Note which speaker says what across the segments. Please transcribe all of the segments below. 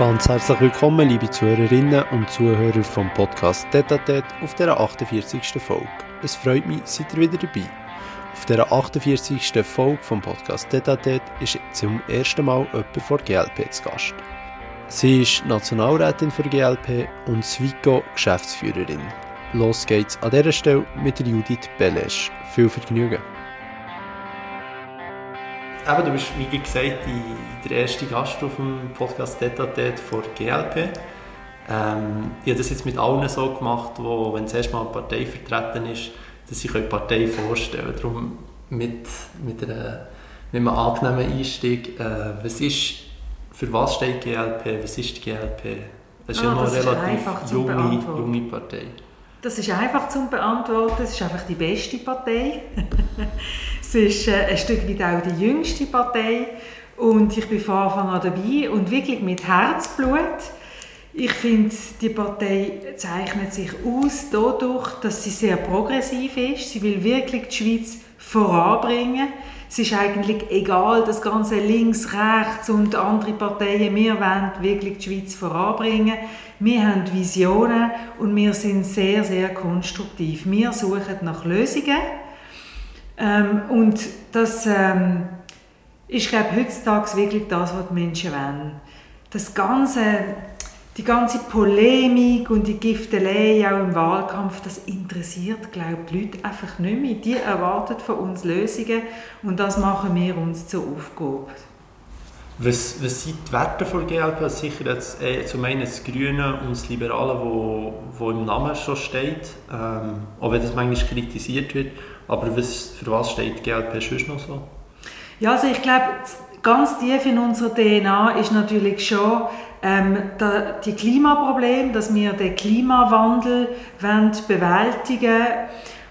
Speaker 1: Ganz herzlich willkommen, liebe Zuhörerinnen und Zuhörer vom Podcast Tetatet auf der 48. Folge. Es freut mich, seid ihr wieder dabei. Auf der 48. Folge vom Podcast Tetatet ist zum ersten Mal jemand von GLP zu Gast. Sie ist Nationalrätin für GLP und Svico Geschäftsführerin. Los geht's an dieser Stelle mit Judith Belesch. Viel Vergnügen. Eben, du bist, wie gesagt, die, der erste Gast auf dem Podcast Detatet von GLP. Ähm, ich habe das jetzt mit allen so gemacht, wo, wenn zuerst mal eine Partei vertreten ist, dass ich die Partei vorstellen. Darum mit, mit, einer, mit einem angenehmen Einstieg. Äh, was ist, für was steht GLP? Was ist die GLP? Das ist ah, ja noch eine relativ junge, junge Partei.
Speaker 2: Das ist einfach zu beantworten. Es ist einfach die beste Partei. es ist äh, ein Stück weit auch die jüngste Partei. Und ich bin von Anfang an dabei und wirklich mit Herzblut. Ich finde, die Partei zeichnet sich aus dadurch, dass sie sehr progressiv ist. Sie will wirklich die Schweiz voranbringen. Es ist eigentlich egal, das ganze links, rechts und andere Parteien. Wir wollen wirklich die Schweiz voranbringen. Wir haben Visionen und wir sind sehr, sehr konstruktiv. Wir suchen nach Lösungen. Ähm, und das ähm, ist, glaube ich, heutzutage wirklich das, was die Menschen wollen. Das ganze die ganze Polemik und die Giftelei auch im Wahlkampf, das interessiert, glaube ich, die Leute einfach nicht mehr. Die erwarten von uns Lösungen und das machen wir uns zur Aufgabe.
Speaker 1: Was, was sind die Werte von GLP? Sicher jetzt, äh, zum einen das Grüne und das Liberale, wo, wo im Namen schon steht, ähm, auch wenn das manchmal kritisiert wird. Aber was, für was steht GLP sonst noch so?
Speaker 2: Ja, also ich glaube, ganz tief in unserer DNA ist natürlich schon ähm, da, die Klimaprobleme, dass wir den Klimawandel wollen bewältigen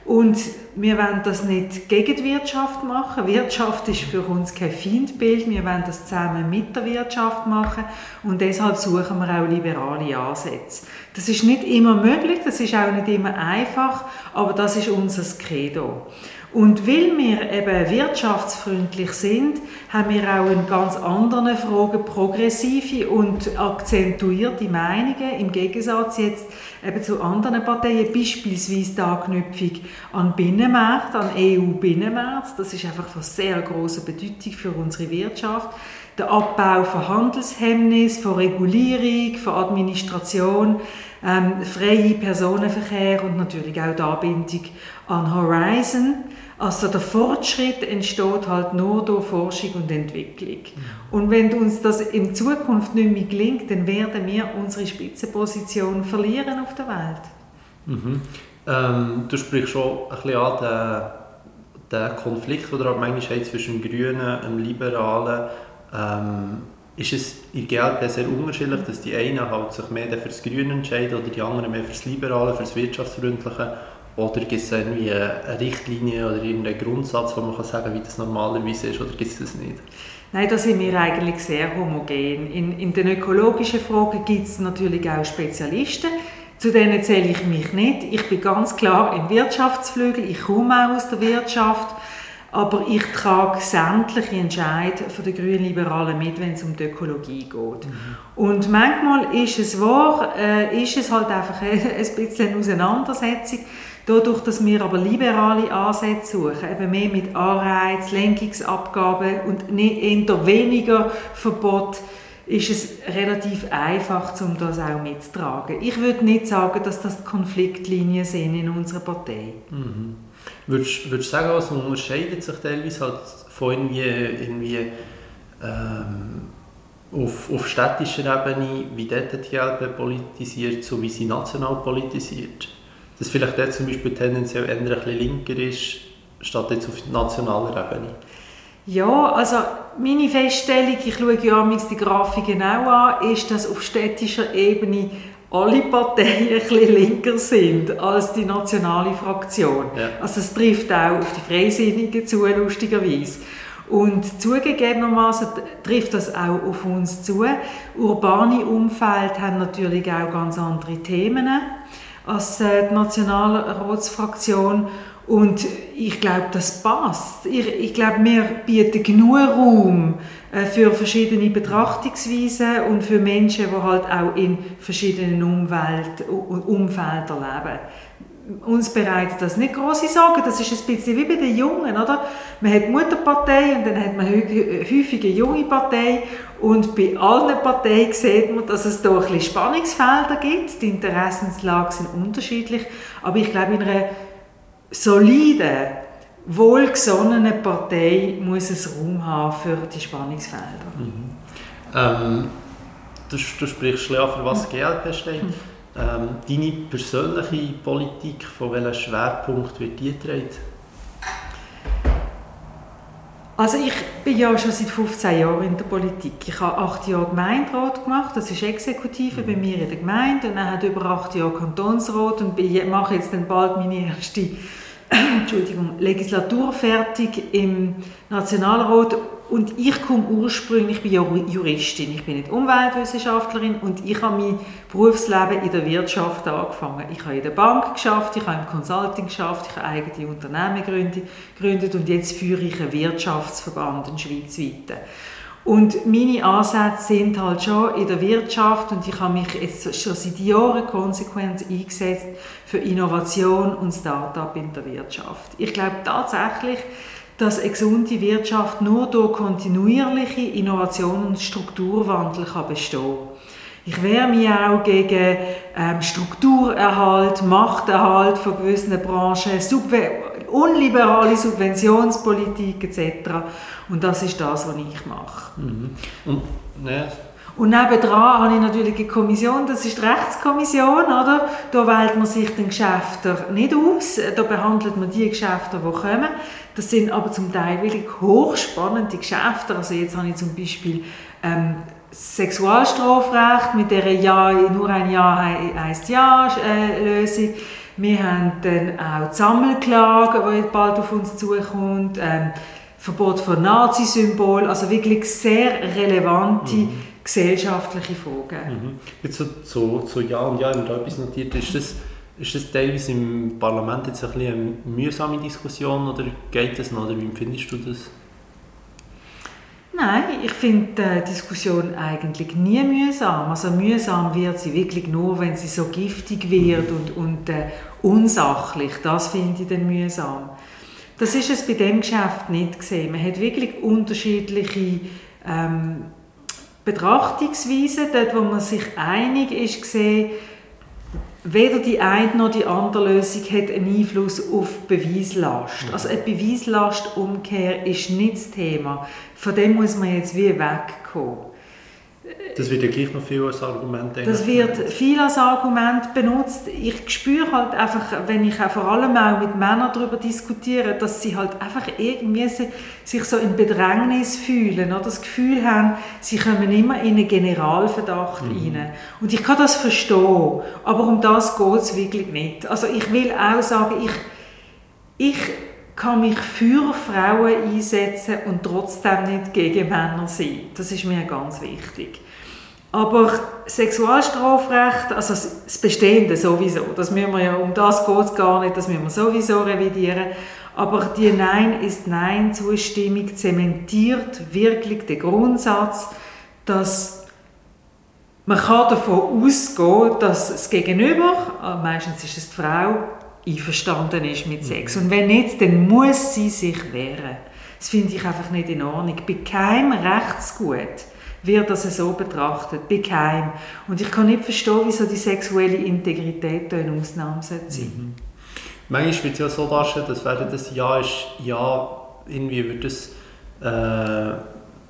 Speaker 2: und wir wollen das nicht gegen die Wirtschaft machen. Wirtschaft ist für uns kein Feindbild. Wir wollen das zusammen mit der Wirtschaft machen und deshalb suchen wir auch liberale Ansätze. Das ist nicht immer möglich, das ist auch nicht immer einfach, aber das ist unser Credo. Und weil wir eben wirtschaftsfreundlich sind, haben wir auch in ganz anderen Fragen progressive und akzentuierte Meinungen, im Gegensatz jetzt eben zu anderen Parteien, beispielsweise die Anknüpfung an Binnenmarkt, an EU-Binnenmarkt. Das ist einfach von sehr großer Bedeutung für unsere Wirtschaft. Der Abbau von Handelshemmnis, von Regulierung, von Administration, ähm, freie Personenverkehr und natürlich auch die Anbindung an Horizon. Also der Fortschritt entsteht halt nur durch Forschung und Entwicklung. Und wenn uns das in Zukunft nicht mehr gelingt, dann werden wir unsere Spitzenposition verlieren auf der Welt.
Speaker 1: Mhm. Ähm, du sprichst schon ein bisschen an den, den Konflikt, der manchmal zwischen dem Grünen, dem Liberalen. Ähm, ist es in GLP sehr unterschiedlich, dass die einen halt sich mehr für das Grüne entscheiden oder die anderen mehr für das Liberale, für das Wirtschaftsfreundliche? Oder gibt es irgendwie eine Richtlinie oder irgendeinen Grundsatz, wo man kann sagen kann, wie das normalerweise ist, oder gibt es das nicht?
Speaker 2: Nein, da sind wir eigentlich sehr homogen. In, in den ökologischen Fragen gibt es natürlich auch Spezialisten. Zu denen zähle ich mich nicht. Ich bin ganz klar im Wirtschaftsflügel, ich komme auch aus der Wirtschaft, aber ich trage sämtliche Entscheidungen von den Grünen Liberalen mit, wenn es um die Ökologie geht. Mhm. Und manchmal ist es wahr, äh, ist es halt einfach ein, ein bisschen eine Auseinandersetzung Dadurch, dass wir aber liberale Ansätze suchen, eben mehr mit Anreiz, Lenkungsabgaben und eher weniger Verbot, ist es relativ einfach, um das auch mitzutragen. Ich würde nicht sagen, dass das Konfliktlinien sind in unserer Partei.
Speaker 1: Mhm. Würdest, du sagen, was unterscheidet sich teilweise halt von irgendwie, irgendwie ähm, auf, auf städtischer Ebene, wie dort die GLP politisiert, so wie sie national politisiert? dass vielleicht der zum Beispiel tendenziell eher ein bisschen linker ist, statt jetzt auf nationaler Ebene?
Speaker 2: Ja, also meine Feststellung, ich schaue ja die Grafik genau an, ist, dass auf städtischer Ebene alle Parteien ein bisschen linker sind als die nationale Fraktion. Ja. Also es trifft auch auf die Freisinnigen zu, lustigerweise. Und zugegebenermaßen trifft das auch auf uns zu. Urbane Umfeld haben natürlich auch ganz andere Themen als äh, die Nationalratsfraktion. Und ich glaube, das passt. Ich, ich glaube, wir bieten genug Raum für verschiedene Betrachtungsweisen und für Menschen, die halt auch in verschiedenen Umwelt, Umfeldern leben uns bereitet das nicht große Sorgen. Das ist ein bisschen wie bei den Jungen, oder? Man hat die Mutterpartei und dann hat man häufig eine junge Partei und bei allen Parteien sieht man, dass es da ein bisschen Spannungsfelder gibt. Die Interessenslagen sind unterschiedlich, aber ich glaube, in einer soliden, wohlgesonnenen Partei muss es Raum haben für die Spannungsfelder.
Speaker 1: Mhm. Ähm, du, du sprichst für was GLP steht. Mhm. Ähm, deine persönliche Politik, von welchem Schwerpunkt wird die getragen?
Speaker 2: Also ich bin ja schon seit 15 Jahren in der Politik. Ich habe acht Jahre Gemeinderat gemacht, das ist Exekutive bei mir in der Gemeinde und dann hat über acht Jahre Kantonsrat und mache jetzt dann bald meine erste Entschuldigung, Legislatur fertig im Nationalrat und ich komme ursprünglich, ich bin ja Juristin, ich bin nicht Umweltwissenschaftlerin und ich habe mein Berufsleben in der Wirtschaft angefangen. Ich habe in der Bank geschafft, ich habe im Consulting geschafft, ich habe eigene Unternehmen gegründet und jetzt führe ich einen Wirtschaftsverband, einen schweizweiten. Und meine Ansätze sind halt schon in der Wirtschaft und ich habe mich jetzt schon seit Jahren konsequent eingesetzt für Innovation und Start-up in der Wirtschaft. Ich glaube tatsächlich, dass eine gesunde Wirtschaft nur durch kontinuierliche Innovation und Strukturwandel kann bestehen kann. Ich wehre mich auch gegen ähm, Strukturerhalt, Machterhalt von gewissen Branchen, Subven unliberale Subventionspolitik etc. Und das ist das, was ich mache. Mhm. Und, ne, und nebendran habe ich natürlich eine Kommission, das ist die Rechtskommission, oder? Da wählt man sich den Geschäfte nicht aus, da behandelt man die Geschäfte, die kommen. Das sind aber zum Teil wirklich hochspannende Geschäfte. Also jetzt habe ich zum Beispiel ähm, Sexualstrafrecht mit der ja, nur ein Ja heisst Ja äh. Wir haben dann auch die Sammelklage, die bald auf uns zukommt. Ähm, Verbot von Nazi-Symbolen, also wirklich sehr relevante mhm gesellschaftliche Fragen. Mhm.
Speaker 1: Jetzt so, so, so Ja und Ja, wenn da etwas notiert ist, das, ist das teilweise im Parlament jetzt ein bisschen eine mühsame Diskussion oder geht das noch, oder wie empfindest du das?
Speaker 2: Nein, ich finde die Diskussion eigentlich nie mühsam. Also mühsam wird sie wirklich nur, wenn sie so giftig wird und, und äh, unsachlich. Das finde ich dann mühsam. Das ist es bei dem Geschäft nicht gesehen. Man hat wirklich unterschiedliche ähm, Betrachtungsweise, dort wo man sich einig ist, gesehen, weder die eine noch die andere Lösung hat einen Einfluss auf Beweislast. Mhm. Also eine Beweislastumkehr ist nicht das Thema. Von dem muss man jetzt wie wegkommen.
Speaker 1: Das wird ja gleich noch viel als Argument
Speaker 2: Das wird viel als Argument benutzt. Ich spüre halt einfach, wenn ich auch vor allem auch mit Männern darüber diskutiere, dass sie halt einfach irgendwie sich so in Bedrängnis fühlen oder das Gefühl haben, sie kommen immer in einen Generalverdacht mhm. rein. Und ich kann das verstehen, aber um das geht es wirklich nicht. Also ich will auch sagen, ich, ich kann mich für Frauen einsetzen und trotzdem nicht gegen Männer sein. Das ist mir ganz wichtig. Aber Sexualstrafrecht, also das Bestehende sowieso, das müssen wir ja, um das geht es gar nicht, das müssen wir sowieso revidieren. Aber die Nein ist Nein-Zustimmung zementiert wirklich den Grundsatz, dass man kann davon ausgehen, dass das Gegenüber, äh, meistens ist es die Frau, einverstanden ist mit Sex. Und wenn nicht, dann muss sie sich wehren. Das finde ich einfach nicht in Ordnung. Bei keinem Rechtsgut wird das so betrachtet, bei keinem. Und ich kann nicht verstehen, wieso die sexuelle Integrität da eine Ausnahme sein mhm.
Speaker 1: Manchmal wird es ja so darstellen, dass wenn das Ja ist, ja, irgendwie wird es äh,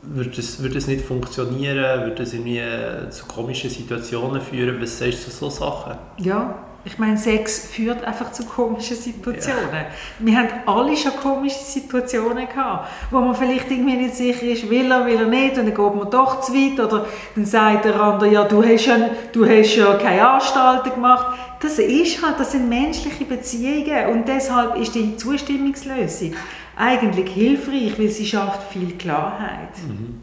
Speaker 1: wird es, wird es nicht funktionieren, wird es irgendwie zu komischen Situationen führen? Was sagst du zu so Sachen?
Speaker 2: Ja, ich meine, Sex führt einfach zu komischen Situationen. Ja. Wir haben alle schon komische Situationen gehabt, wo man vielleicht irgendwie nicht sicher ist, will er, will er nicht, und dann geht man doch zu weit, oder dann sagt der andere, ja, du hast ja, du hast ja keine Anstalten gemacht. Das ist halt, das sind menschliche Beziehungen und deshalb ist die Zustimmungslösung eigentlich hilfreich, weil sie schafft viel Klarheit.
Speaker 1: Mhm.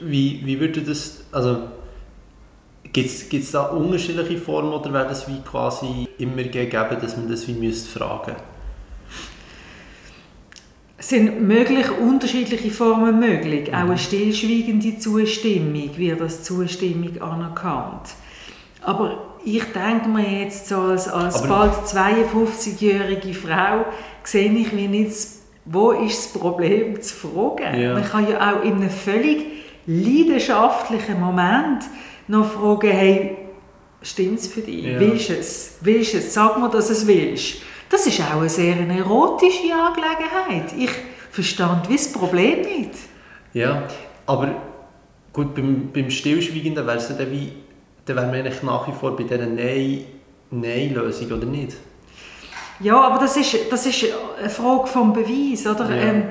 Speaker 1: Wie, wie würde das, also Gibt es da unterschiedliche Formen oder wäre das wie quasi immer gegeben, dass man das wie müsste fragen
Speaker 2: sind möglich unterschiedliche Formen möglich. Mhm. Auch eine stillschweigende Zustimmung wird als Zustimmung anerkannt. Aber ich denke mir jetzt so als, als bald 52-jährige Frau, sehe ich mir nicht, wo ist das Problem zu fragen. Ja. Man kann ja auch in einem völlig leidenschaftlichen Moment noch fragen, hey, stimmt es für dich? Ja. Willst du es? Willst es? Sag mir, dass du es willst. Das ist auch eine sehr erotische Angelegenheit. Ich verstand wie das Problem nicht.
Speaker 1: Ja, aber gut, beim, beim Stillschweigenden wäre es dann wie, dann wären wir eigentlich nach wie vor bei dieser Nein-Lösung, Nein oder nicht?
Speaker 2: Ja, aber das ist, das ist eine Frage vom Beweis, oder? Ja. Ähm,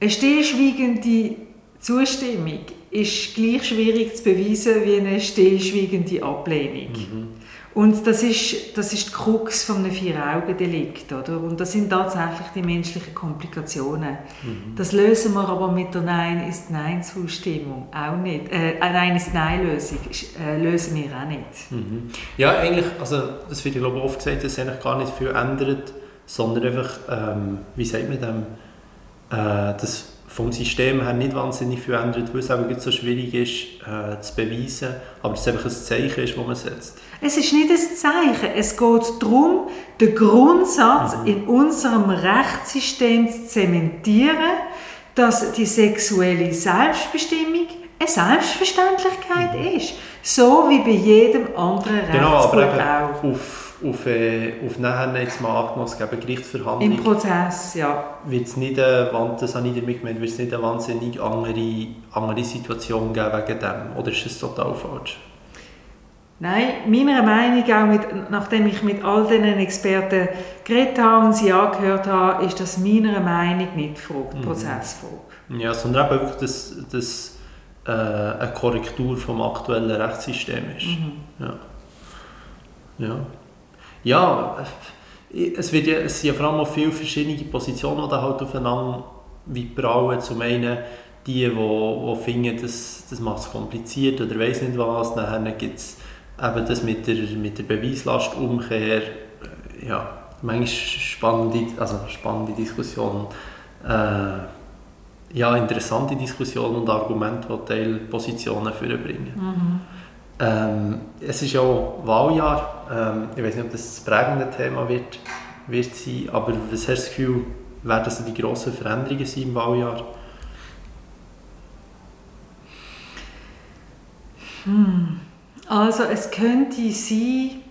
Speaker 2: eine stillschweigende Zustimmung ist gleich schwierig zu beweisen wie eine stillschweigende Ablehnung. Mhm. Und das ist, das ist die Krux von einem Vier-Augen-Delikt. Oder? Und das sind tatsächlich die menschlichen Komplikationen. Mhm. Das lösen wir aber mit der Nein ist Nein-Zustimmung auch nicht. Äh, Nein ist Nein-Lösung äh, lösen wir auch nicht.
Speaker 1: Mhm. Ja, eigentlich, also das wird ich glaube oft gesagt, dass sich eigentlich gar nicht viel ändert, sondern einfach, ähm, wie sagt man dem, äh, das vom System her nicht wahnsinnig viel ändert, weil es eben so schwierig ist äh, zu beweisen, aber es einfach ein Zeichen ist, das man setzt.
Speaker 2: Es ist nicht ein Zeichen, es geht darum, den Grundsatz mhm. in unserem Rechtssystem zu zementieren, dass die sexuelle Selbstbestimmung eine Selbstverständlichkeit mhm. ist. So wie bei jedem anderen
Speaker 1: genau, Rechtsbuch auch. Auf auf, äh, auf nachher jetzt mal angenommen, es gibt Gerichtsverhandlung.
Speaker 2: Im Prozess, ja.
Speaker 1: Wird es nicht, eine, das habe ich damit gemeint, wird es nicht eine wahnsinnig andere, andere Situation geben wegen dem? Oder ist es total falsch?
Speaker 2: Nein, meiner Meinung auch, mit, nachdem ich mit all diesen Experten geredet habe und sie angehört habe, ist das meiner Meinung nicht Frage, mhm. Prozessfrage.
Speaker 1: Ja, sondern eben wirklich, dass das äh, eine Korrektur vom aktuellen Rechtssystem ist. Mhm. Ja. ja. Ja, es, wird ja, es sind ja vor allem auch viele verschiedene Positionen, die halt aufeinander wie brauen. Zum einen die, die, die finden, das, das macht es kompliziert oder weiß nicht was. Dann gibt es eben das mit der, mit der Beweislastumkehr. Ja, manchmal spannende, also spannende Diskussion. Äh, ja, interessante Diskussionen und Argumente, die Teilpositionen vorbringen. Mhm. Ähm, es ist ja auch Wahljahr. Ähm, ich weiß nicht, ob das das prägende Thema wird, wird sein, aber was hast du das Gefühl, werden das die grossen Veränderungen sein im Wahljahr?
Speaker 2: Hm. Also es könnte sein,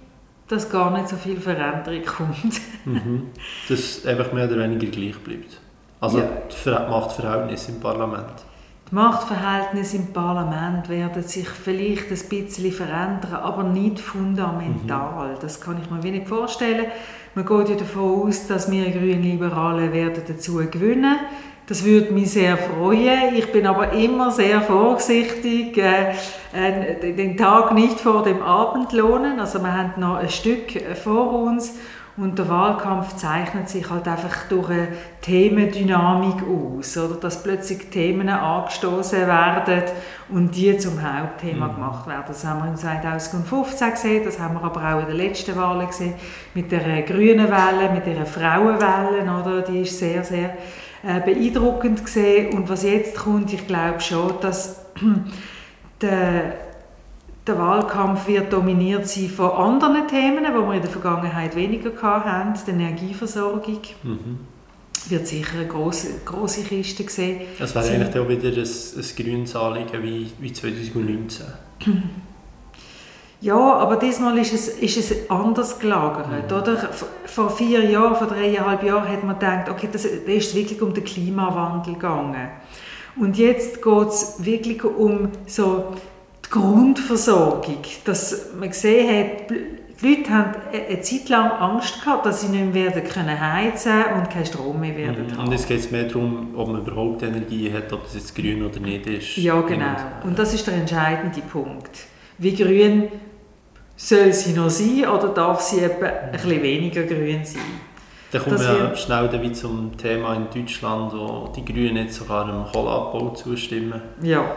Speaker 2: dass gar nicht so viel Veränderung kommt.
Speaker 1: mhm. Dass einfach mehr oder weniger gleich bleibt. Also ja. die Machtverhältnisse im Parlament.
Speaker 2: Die Machtverhältnisse im Parlament werden sich vielleicht ein bisschen verändern, aber nicht fundamental. Mhm. Das kann ich mir wenig vorstellen. Man geht ja davon aus, dass wir Grünliberale werden dazu gewinnen. Das würde mich sehr freuen. Ich bin aber immer sehr vorsichtig, äh, äh, den Tag nicht vor dem Abend lohnen. Also wir haben noch ein Stück vor uns und der Wahlkampf zeichnet sich halt einfach durch eine Themendynamik aus, oder? dass plötzlich Themen angestoßen werden und die zum Hauptthema mhm. gemacht werden. Das haben wir im 2015 gesehen, das haben wir aber auch in den letzten Wahlen gesehen, mit der grünen Welle, mit der Frauenwelle, oder? die ist sehr, sehr äh, beeindruckend gesehen. Und was jetzt kommt, ich glaube schon, dass der der Wahlkampf wird dominiert sein von anderen Themen, die wir in der Vergangenheit weniger hatten. Die Energieversorgung mhm. wird sicher eine grosse, grosse Kiste sehen.
Speaker 1: Das wäre eigentlich auch wieder ein, ein grünes Anliegen wie, wie 2019.
Speaker 2: Ja, aber diesmal ist es, ist es anders gelagert. Mhm. Oder? Vor vier Jahren, vor dreieinhalb Jahren hat man gedacht, okay, das, da ist es wirklich um den Klimawandel gegangen. Und jetzt geht es wirklich um so die Grundversorgung, dass man gesehen hat, die Leute haben eine Zeit lang Angst gehabt, dass sie nicht mehr werden können heizen und keinen Strom mehr werden
Speaker 1: mhm. haben. Und es geht mehr darum, ob man überhaupt Energie hat, ob das jetzt grün oder nicht ist.
Speaker 2: Ja, genau. Und das ist der entscheidende Punkt. Wie grün soll sie noch sein oder darf sie etwa ein bisschen weniger grün sein?
Speaker 1: Dann kommen wir schnell wieder zum Thema in Deutschland, wo die Grünen jetzt sogar dem Kohleabbau zustimmen.
Speaker 2: Ja.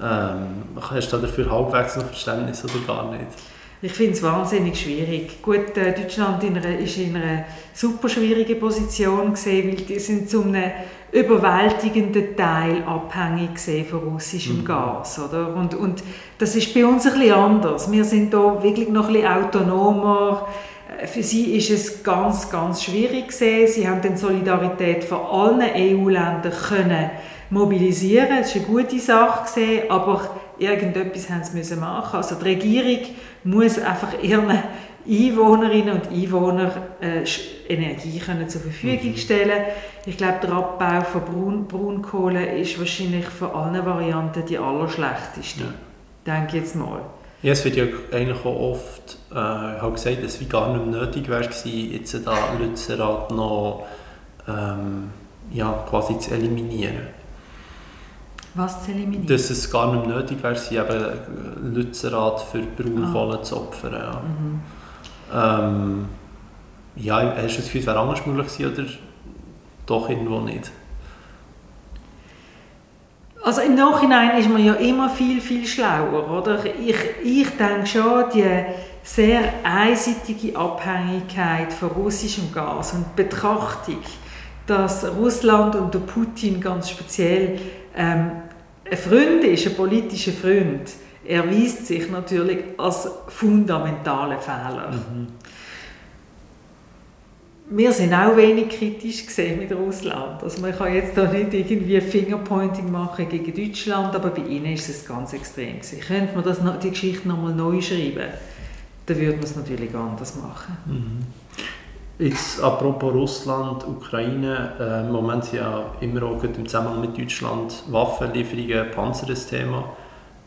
Speaker 1: Ähm, hast du dafür halbwegs noch Verständnis oder gar nicht?
Speaker 2: Ich finde es wahnsinnig schwierig. Gut, äh, Deutschland in einer, ist in einer super schwierigen Position gesehen, weil die sind zu einem überwältigenden Teil abhängig von russischem mhm. Gas, oder? Und, und das ist bei uns ein bisschen anders. Wir sind da wirklich noch ein bisschen autonomer. Äh, für sie ist es ganz, ganz schwierig gesehen. Sie haben die Solidarität von allen EU-Ländern können mobilisieren. Das ist eine gute Sache gesehen, aber irgendetwas haben sie müssen machen. Also die Regierung muss einfach ihren Einwohnerinnen und Einwohnern äh, Energie können zur Verfügung mhm. stellen. Ich glaube, der Abbau von Braun Braunkohle ist wahrscheinlich von allen Varianten die allerschlechteste. Ja. Denke jetzt mal.
Speaker 1: Ja, es wird ja eigentlich auch oft äh, halt gesagt, dass es gar nicht nötig wäre, jetzt da Lützerath noch ähm, ja, quasi zu eliminieren.
Speaker 2: Was zu eliminieren?
Speaker 1: Dass es gar nicht nötig wäre, sie eben Lützerath für Braunkohle ah. zu opfern. Ja. Mhm. Ähm, ja, hast du das Gefühl, es wäre anders möglich gewesen oder doch irgendwo nicht?
Speaker 2: Also im Nachhinein ist man ja immer viel, viel schlauer, oder? Ich, ich denke schon, die sehr einseitige Abhängigkeit von russischem Gas und die Betrachtung, dass Russland und der Putin ganz speziell ähm, ein Freund ist, ein politischer Freund, erweist sich natürlich als fundamentale Fehler. Mhm. Wir sind auch wenig kritisch gesehen mit Russland. Also man kann jetzt da nicht irgendwie Fingerpointing machen gegen Deutschland, aber bei ihnen ist es ganz extrem gewesen. Könnte man das die Geschichte nochmal neu schreiben, dann würde man es natürlich anders machen.
Speaker 1: Mhm. Jetzt apropos Russland, Ukraine, äh, im Moment sind ja immer auch im Zusammenhang mit Deutschland Waffenlieferungen, Panzer das Thema.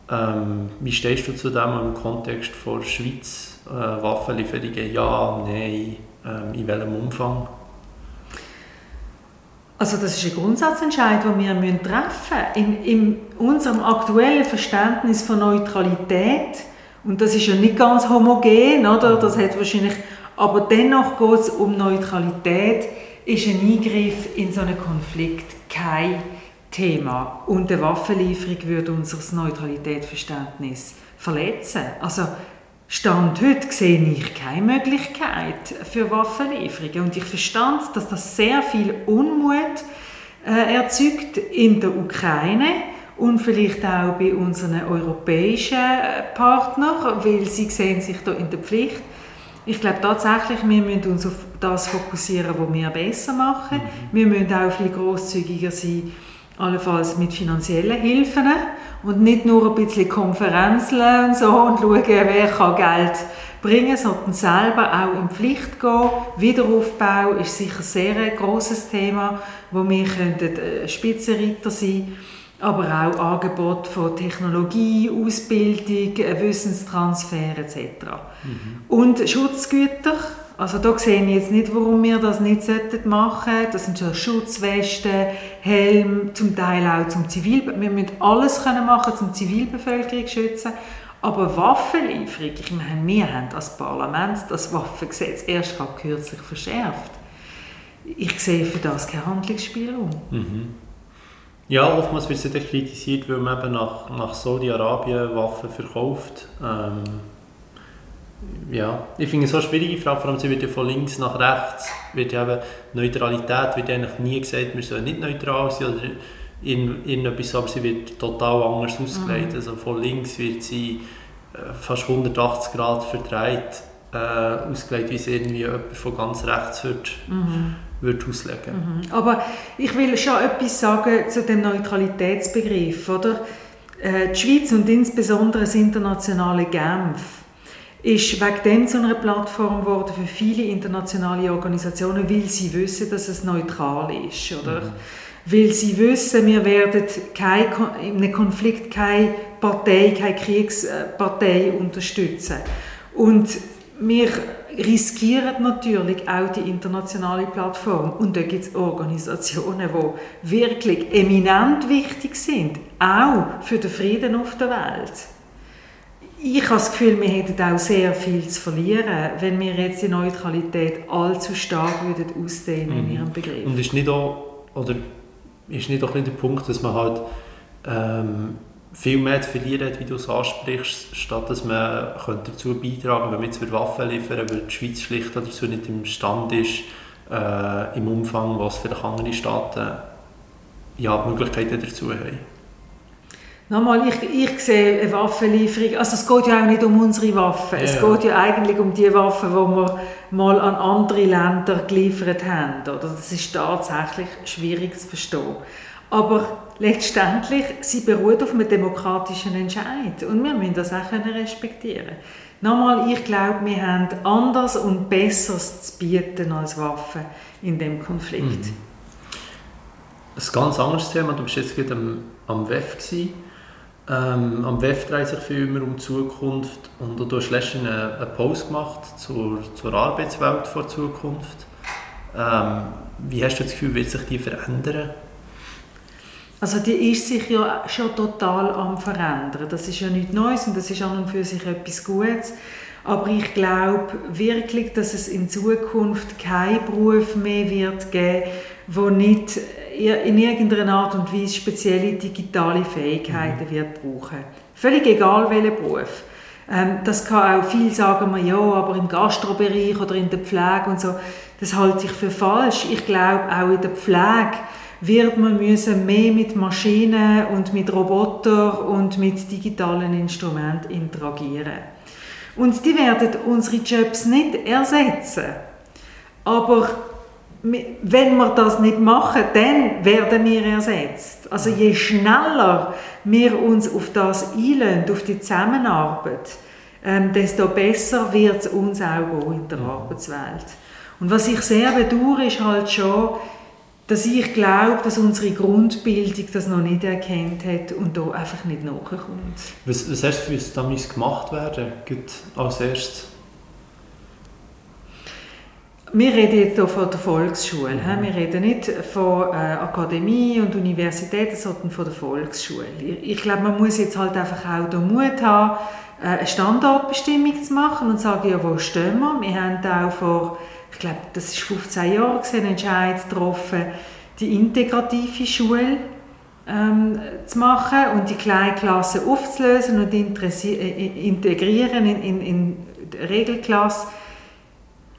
Speaker 1: Ähm, wie stehst du zu dem im Kontext von Schweiz? Äh, Waffenlieferungen, ja, nein, ähm, in welchem Umfang?
Speaker 2: Also das ist ein Grundsatzentscheid, den wir treffen müssen. In, in unserem aktuellen Verständnis von Neutralität, und das ist ja nicht ganz homogen, oder? das hat wahrscheinlich, aber dennoch geht es um Neutralität, ist ein Eingriff in so einen Konflikt kein Thema. Und eine Waffenlieferung würde unser Neutralitätsverständnis verletzen. Also Stand heute sehe ich keine Möglichkeit für Waffenlieferungen. Und ich verstand, dass das sehr viel Unmut äh, erzeugt in der Ukraine und vielleicht auch bei unseren europäischen äh, Partnern, weil sie sehen sich da in der Pflicht. Ich glaube tatsächlich, wir müssen uns auf das fokussieren, was wir besser machen. Mhm. Wir müssen auch viel großzügiger sein allenfalls mit finanziellen Hilfen und nicht nur ein bisschen Konferenzen und so und schauen, wer kann Geld bringen, sondern selber auch in Pflicht gehen. Wiederaufbau ist sicher sehr ein grosses Thema, wo wir könnten äh, Spitzenreiter sein aber auch Angebot von Technologie, Ausbildung, äh, Wissenstransfer etc. Mhm. Und Schutzgüter, also da sehe ich jetzt nicht, warum wir das nicht machen sollten. Das sind schon Schutzwesten, Helm, zum Teil auch zum Zivil. Wir müssen alles können machen, zum Zivilbevölkerung schützen. Aber Waffenlieferung, ich meine, wir haben als Parlament das Waffengesetz erst kürzlich verschärft. Ich sehe für das keinen Handlungsspielraum.
Speaker 1: Mhm. Ja, oftmals wird es kritisiert, weil man eben nach, nach Saudi-Arabien Waffen verkauft. Ähm ja, ich finde es so eine schwierige Frage, vor allem sie wird ja von links nach rechts, wird ja eben Neutralität, wird eigentlich nie gesagt, wir sollen nicht neutral sein oder irgendetwas, aber sie wird total anders ausgelegt. Mhm. Also von links wird sie äh, fast 180 Grad verdreht äh, ausgelegt, wie es irgendwie jemand von ganz rechts wird, mhm. Wird auslegen.
Speaker 2: Mhm. Aber ich will schon etwas sagen zu dem Neutralitätsbegriff, oder? Äh, die Schweiz und insbesondere das internationale Genf ist wegen dem zu einer Plattform geworden für viele internationale Organisationen, weil sie wissen, dass es neutral ist, oder? Mhm. Weil sie wissen, wir werden kein, in einem Konflikt keine Partei, keine Kriegspartei unterstützen. Und wir riskieren natürlich auch die internationale Plattform. Und da gibt es Organisationen, die wirklich eminent wichtig sind, auch für den Frieden auf der Welt ich habe das Gefühl, wir hätten auch sehr viel zu verlieren, wenn wir jetzt die Neutralität allzu stark würden ausdehnen mhm. in ihrem Begriff.
Speaker 1: Und ist nicht auch, oder ist nicht auch nicht der Punkt, dass man halt ähm, viel mehr zu verlieren hat, wie du es ansprichst, statt dass man dazu beitragen wenn man jetzt Waffen liefern weil die Schweiz schlicht dazu nicht imstande ist, äh, im Umfang, was vielleicht andere Staaten ja, die Möglichkeiten dazu haben.
Speaker 2: Nochmal, ich, ich sehe eine Waffenlieferung, also es geht ja auch nicht um unsere Waffen, yeah. es geht ja eigentlich um die Waffen, die wir mal an andere Länder geliefert haben. Oder? Das ist tatsächlich schwierig zu verstehen. Aber letztendlich, sie beruht auf einem demokratischen Entscheid und wir müssen das auch respektieren Nochmal, ich glaube, wir haben anders und Besseres zu bieten als Waffen in dem Konflikt. Mhm.
Speaker 1: Ein ganz anderes Thema, du bist jetzt am, am WEF Ähm, am WEF dreht sich viel immer um die Zukunft und du hast letztens einen, einen Post gemacht zur, zur Arbeitswelt vor Zukunft. Ähm, wie hast du das Gefühl, wird sich die verändern?
Speaker 2: Also die ist sich ja schon total am verändern. Das ist ja nichts Neues und das ist an und für sich etwas Gutes. Aber ich glaube wirklich, dass es in Zukunft keinen Beruf mehr wird geben, wo nicht in irgendeiner Art und Weise spezielle digitale Fähigkeiten mhm. wird brauchen. Völlig egal welcher Beruf. Ähm, das kann auch viel sagen wir ja, aber im Gastrobereich oder in der Pflege und so. Das halte ich für falsch. Ich glaube auch in der Pflege wird man müssen mehr mit Maschinen und mit Robotern und mit digitalen Instrumenten interagieren. Und die werden unsere Jobs nicht ersetzen. Aber wenn wir das nicht machen, dann werden wir ersetzt. Also je schneller wir uns auf das einlösen, auf die Zusammenarbeit, ähm, desto besser wird es uns auch in der Arbeitswelt. Und was ich sehr bedauere, ist halt schon, dass ich glaube, dass unsere Grundbildung das noch nicht erkannt hat und da einfach nicht nachkommt.
Speaker 1: Was, was hast du für da muss gemacht werden als erstes?
Speaker 2: Wir reden jetzt hier von der Volksschule. Mhm. Wir reden nicht von äh, Akademie und Universitäten, sondern von der Volksschule. Ich glaube, man muss jetzt halt einfach auch den Mut haben, äh, eine Standortbestimmung zu machen und sagen, ja, wo stehen wir? Wir haben auch vor ich glaube, das ist 15 Jahre einen Entscheid getroffen, die integrative Schule ähm, zu machen und die kleinen Klassen aufzulösen und äh, integrieren in, in, in die Regelklasse.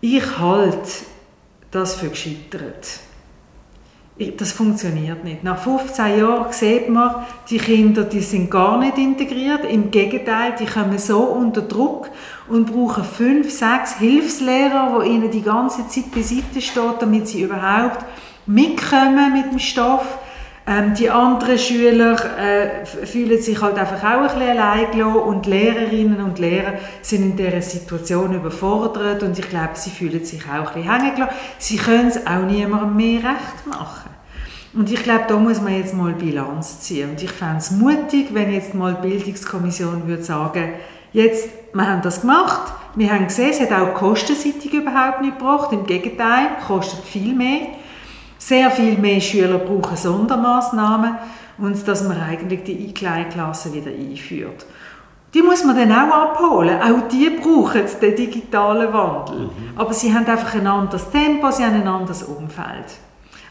Speaker 2: Ich halte das für gescheitert. Das funktioniert nicht. Nach 15 Jahren sieht man, die Kinder die sind gar nicht integriert. Im Gegenteil, die kommen so unter Druck und brauchen fünf, sechs Hilfslehrer, die ihnen die ganze Zeit beiseite stehen, damit sie überhaupt mitkommen mit dem Stoff. Ähm, die anderen Schüler äh, fühlen sich halt einfach auch ein bisschen allein und Lehrerinnen und Lehrer sind in dieser Situation überfordert und ich glaube, sie fühlen sich auch ein bisschen hängen gelassen. Sie können es auch niemandem mehr recht machen. Und ich glaube, da muss man jetzt mal Bilanz ziehen. Und ich fände es mutig, wenn jetzt mal die Bildungskommission würde sagen, jetzt wir haben das gemacht. Wir haben gesehen, es hat auch kostenseitig überhaupt nicht gebracht. Im Gegenteil, kostet viel mehr. Sehr viel mehr Schüler brauchen Sondermaßnahmen und dass man eigentlich die Kleinklassen wieder einführt. Die muss man dann auch abholen. Auch die brauchen den digitalen Wandel. Mhm. Aber sie haben einfach ein anderes Tempo, sie haben ein anderes Umfeld.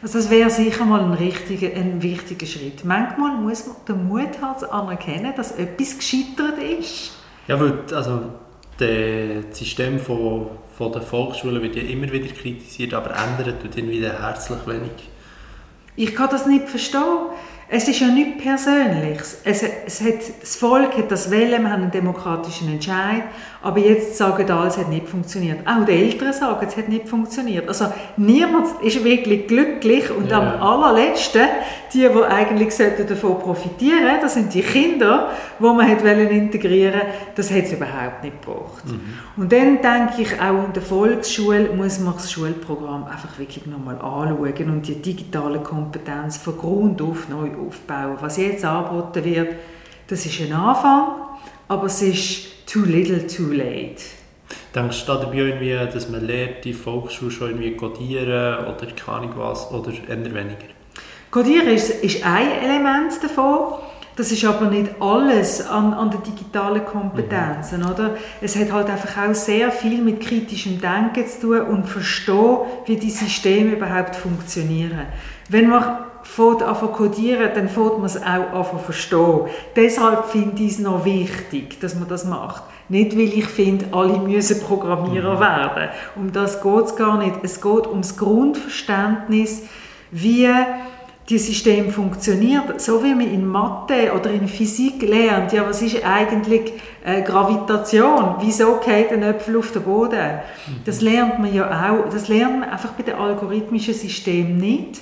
Speaker 2: Also das wäre sicher mal ein, richtiger, ein wichtiger Schritt. Manchmal muss man den Mut haben, zu anerkennen, dass etwas gescheitert ist.
Speaker 1: Ja, weil also, das System von, von der Volksschule wird ja immer wieder kritisiert, aber ändert tut ihn wieder herzlich wenig.
Speaker 2: Ich kann das nicht verstehen. Es ist ja nichts Persönliches. Es, es hat, das Volk hat das Wählen, wir haben einen demokratischen Entscheid, aber jetzt sagen alle, es hat nicht funktioniert. Auch die Eltern sagen, es hat nicht funktioniert. Also niemand ist wirklich glücklich und ja. am allerletzten, die, die eigentlich davon profitieren sollten, das sind die Kinder, die man hat integrieren wollte, das hat es überhaupt nicht gebraucht. Mhm. Und dann denke ich, auch in der Volksschule muss man das Schulprogramm einfach wirklich nochmal anschauen und die digitale Kompetenz von Grund auf neu aufbauen. Was jetzt angeboten wird, das ist ein Anfang, aber es ist too little, too late.
Speaker 1: Denkst du dabei irgendwie, dass man lernt, die Volksschule schon irgendwie codieren oder keine Ahnung was, oder eher weniger?
Speaker 2: Codieren ist, ist ein Element davon. Das ist aber nicht alles an, an den digitalen Kompetenzen, mhm. oder? Es hat halt einfach auch sehr viel mit kritischem Denken zu tun und verstehen, wie die Systeme überhaupt funktionieren. Wenn man fängt an zu codieren, dann fängt man es auch an zu verstehen. Deshalb finde ich es noch wichtig, dass man das macht. Nicht, weil ich finde, alle müssen Programmierer mhm. werden. Um das geht es gar nicht. Es geht um das Grundverständnis, wie die System funktioniert, so wie man in Mathe oder in Physik lernt, ja, was ist eigentlich äh, Gravitation? Wieso geht ein Äpfel auf den Boden? Das lernt man ja auch, das lernt man einfach bei den algorithmischen Systemen nicht.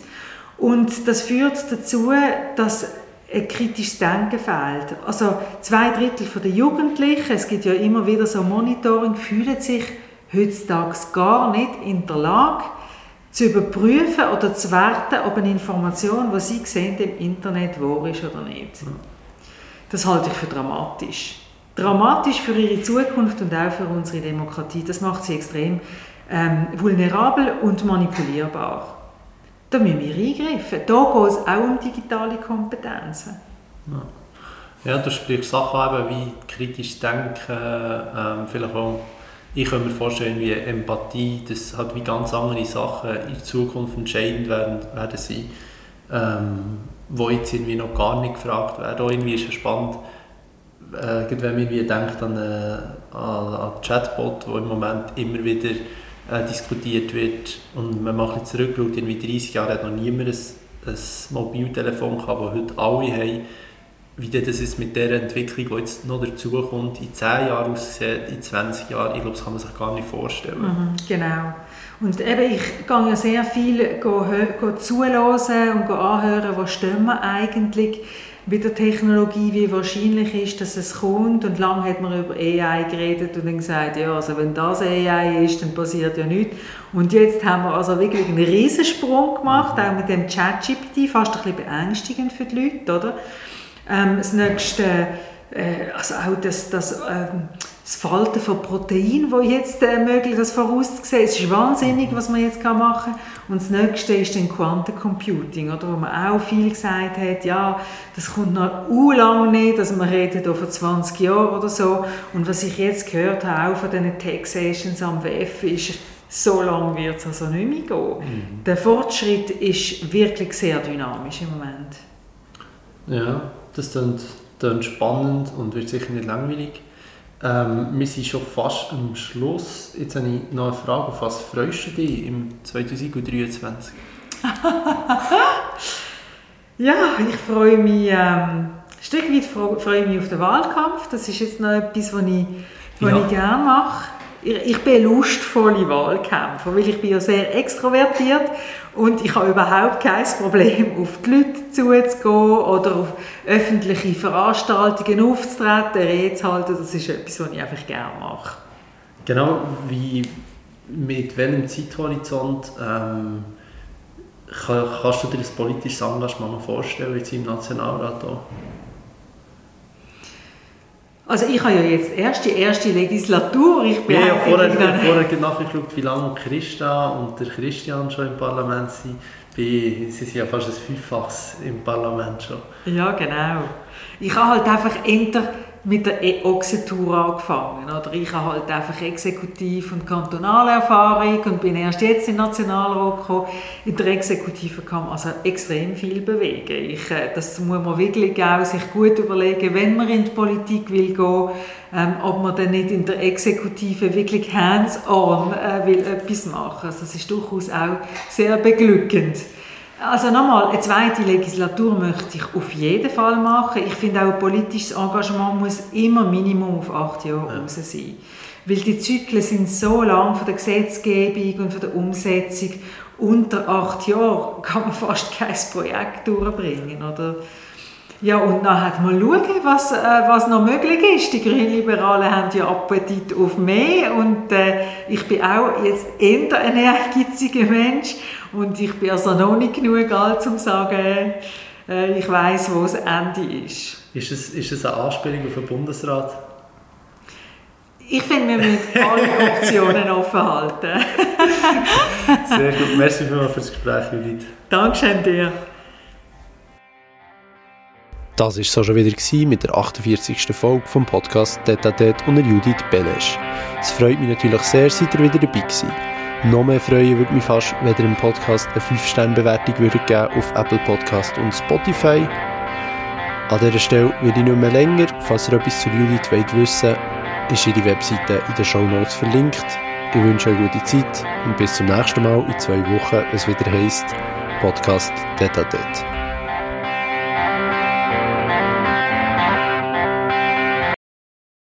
Speaker 2: Und das führt dazu, dass ein kritisches Denken fehlt. Also zwei Drittel der Jugendlichen, es gibt ja immer wieder so Monitoring, fühlen sich heutzutage gar nicht in der Lage, zu überprüfen oder zu werten, ob eine Information, die sie sehen im Internet, wahr ist oder nicht. Das halte ich für dramatisch. Dramatisch für ihre Zukunft und auch für unsere Demokratie. Das macht sie extrem ähm, vulnerabel und manipulierbar. Da müssen wir eingreifen. Da geht es auch um digitale Kompetenzen.
Speaker 1: Ja, ja du sprichst Sachen eben wie kritisch denken, ähm, vielleicht auch ich kann mir vorstellen, wie Empathie, das hat wie ganz andere Sachen in Zukunft entscheidend werden, werden sein, ähm, wo jetzt irgendwie noch gar nicht gefragt werden. Auch irgendwie ist es spannend, äh, wenn man denkt an, äh, an, an Chatbot, wo im Moment immer wieder äh, diskutiert wird und man macht zurückschaut, in 30 Jahren hat noch niemand ein, ein Mobiltelefon gehabt, das heute alle haben wie das ist mit der Entwicklung, die jetzt noch dazukommt, in 10 Jahren aussieht, in 20 Jahren, ich glaube, das kann man sich gar nicht vorstellen.
Speaker 2: Mhm, genau. Und eben, ich gehe ja sehr viel go, go zuhören und go anhören, was stimmt man eigentlich mit der Technologie, wie wahrscheinlich ist, dass es kommt. Und lange hat man über AI geredet und dann gesagt, ja, also wenn das AI ist, dann passiert ja nichts. Und jetzt haben wir also wirklich einen Riesensprung gemacht, auch mit dem ChatGPT, fast ein bisschen beängstigend für die Leute, oder? Ähm, das nächste, äh, also auch das, das, ähm, das Falten von Proteinen, das jetzt äh, möglich das vorauszusehen. Es ist wahnsinnig, was man jetzt machen kann. Und das nächste ist dann Quantencomputing, oder, wo man auch viel gesagt hat, ja, das kommt noch u lang nicht, also man redet hier von 20 Jahren oder so. Und was ich jetzt gehört habe, auch von diesen Tech-Sessions am WF, ist, so lange wird es also nicht mehr gehen. Mhm. Der Fortschritt ist wirklich sehr dynamisch im Moment.
Speaker 1: Ja, das klingt, klingt spannend und wird sicher nicht langweilig. Ähm, wir sind schon fast am Schluss. Jetzt habe ich noch eine Frage. Auf was freust du dich im 2023?
Speaker 2: ja, ich freue mich, ähm, ein Stück weit freue ich mich auf den Wahlkampf. Das ist jetzt noch etwas, was ich, was ja. ich gerne mache ich bin lustvolle Wahlkämpfer, weil ich bin ja sehr extrovertiert und ich habe überhaupt kein Problem, auf die Leute zuzugehen oder auf öffentliche Veranstaltungen aufzutreten, Reden zu halten. Das ist etwas, was ich einfach gerne mache.
Speaker 1: Genau, wie, mit welchem Zeithorizont ähm, kannst du dir das politische Engagement vorstellen, jetzt im Nationalrat auch?
Speaker 2: Also ich habe ja jetzt erst die erste Legislatur. Ich
Speaker 1: bin ja, ja vorher, vorher nachgeschaut, wie lange Christa und der Christian schon im Parlament sind. Sie sind ja fast ein Fünffaches im Parlament schon.
Speaker 2: Ja, genau. Ich habe halt einfach inter mit der Exekutur angefangen. Oder ich habe halt einfach Exekutiv- und kantonale Erfahrung und bin erst jetzt in Nationalrat gekommen. In der Exekutive kann man also extrem viel bewegen. Ich, äh, das muss man wirklich auch sich gut überlegen, wenn man in die Politik will gehen, ähm, ob man dann nicht in der Exekutive wirklich hands-on äh, will etwas machen. Also das ist durchaus auch sehr beglückend. Also nochmal, eine zweite Legislatur möchte ich auf jeden Fall machen. Ich finde auch, ein politisches Engagement muss immer Minimum auf acht Jahre ja. raus sein. Weil die Zyklen sind so lang von der Gesetzgebung und von der Umsetzung. Unter acht Jahren kann man fast kein Projekt durchbringen. Oder? Ja, und dann hat man schauen, was, äh, was noch möglich ist. Die Grünliberalen haben ja Appetit auf mehr und äh, ich bin auch jetzt eher ein ehrgeiziger Mensch und ich bin also noch nicht genug alt, um zu sagen, äh, ich weiß, wo das Ende ist.
Speaker 1: Ist es, ist es eine Anspielung auf den Bundesrat?
Speaker 2: Ich finde, wir müssen alle Optionen offen halten.
Speaker 1: Sehr gut. Merci vielmals für das Gespräch, Judith.
Speaker 2: Dankeschön dir.
Speaker 1: Das war es schon wieder mit der 48. Folge vom Podcast Tete unter Judith Belesch. Es freut mich natürlich sehr, seid ihr wieder dabei gewesen. Noch mehr freuen würde mich fast, wenn ihr im Podcast eine 5-Sterne-Bewertung würdet geben auf Apple Podcast und Spotify. An dieser Stelle würde ich nicht mehr länger. Falls ihr etwas zu Judith wollt wissen ist ihre Webseite in den Show Notes verlinkt. Ich wünsche euch gute Zeit und bis zum nächsten Mal in zwei Wochen, wenn es wieder heisst Podcast Tete.